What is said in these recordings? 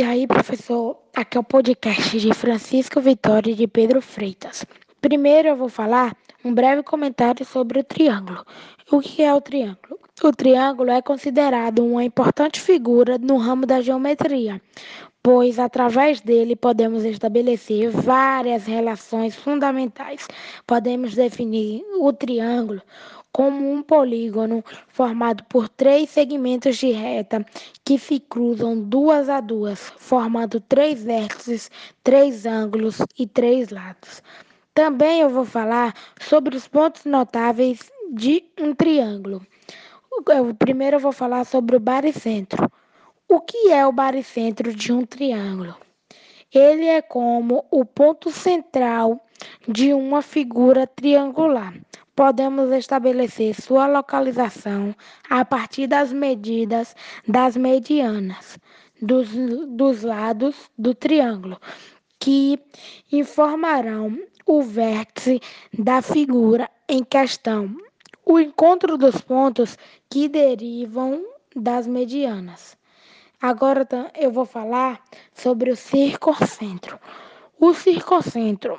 E aí, professor, aqui é o podcast de Francisco Vitória e de Pedro Freitas. Primeiro eu vou falar um breve comentário sobre o triângulo. O que é o triângulo? O triângulo é considerado uma importante figura no ramo da geometria, pois através dele podemos estabelecer várias relações fundamentais. Podemos definir o triângulo como um polígono formado por três segmentos de reta que se cruzam duas a duas, formando três vértices, três ângulos e três lados. Também eu vou falar sobre os pontos notáveis de um triângulo. O primeiro eu vou falar sobre o baricentro. O que é o baricentro de um triângulo? Ele é como o ponto central de uma figura triangular podemos estabelecer sua localização a partir das medidas das medianas dos, dos lados do triângulo, que informarão o vértice da figura em questão. O encontro dos pontos que derivam das medianas. Agora eu vou falar sobre o circocentro. O circocentro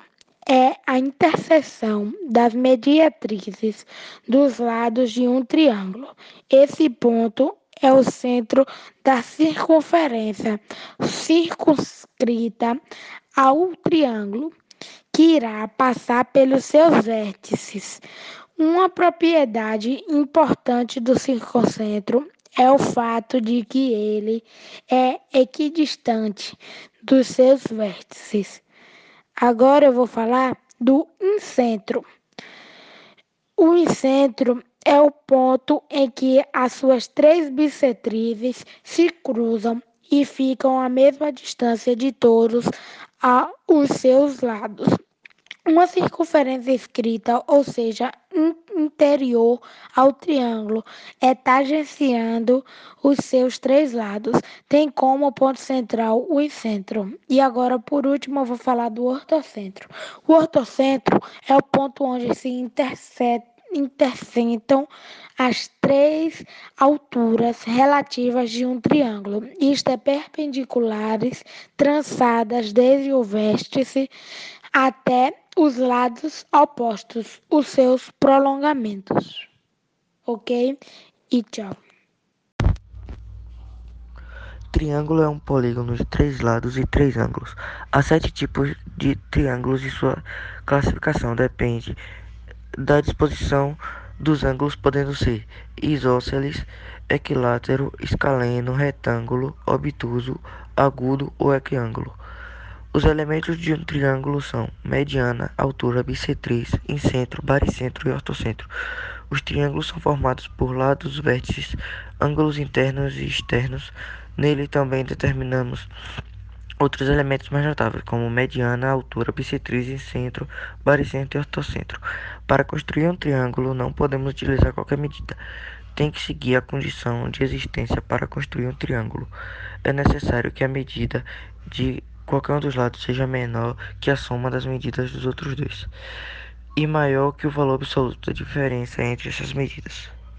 é a interseção das mediatrizes dos lados de um triângulo. Esse ponto é o centro da circunferência circunscrita ao triângulo, que irá passar pelos seus vértices. Uma propriedade importante do circuncentro é o fato de que ele é equidistante dos seus vértices. Agora eu vou falar do incentro. O incentro é o ponto em que as suas três bissetrizes se cruzam e ficam à mesma distância de todos os seus lados. Uma circunferência escrita, ou seja, interior ao triângulo, é tangenciando os seus três lados. Tem como ponto central o centro. E agora, por último, eu vou falar do ortocentro. O ortocentro é o ponto onde se intercentam as três alturas relativas de um triângulo, isto é, perpendiculares, trançadas desde o vértice até os lados opostos, os seus prolongamentos. Ok? E tchau. Triângulo é um polígono de três lados e três ângulos. Há sete tipos de triângulos e sua classificação depende da disposição dos ângulos, podendo ser isósceles, equilátero, escaleno, retângulo, obtuso, agudo ou equiângulo. Os elementos de um triângulo são mediana, altura, bissetriz, incentro, baricentro e ortocentro. Os triângulos são formados por lados, vértices, ângulos internos e externos. Nele também determinamos outros elementos mais notáveis, como mediana, altura, bissetriz, incentro, baricentro e ortocentro. Para construir um triângulo, não podemos utilizar qualquer medida. Tem que seguir a condição de existência para construir um triângulo. É necessário que a medida de qualquer um dos lados seja menor que a soma das medidas dos outros dois, e maior que o valor absoluto da diferença entre essas medidas.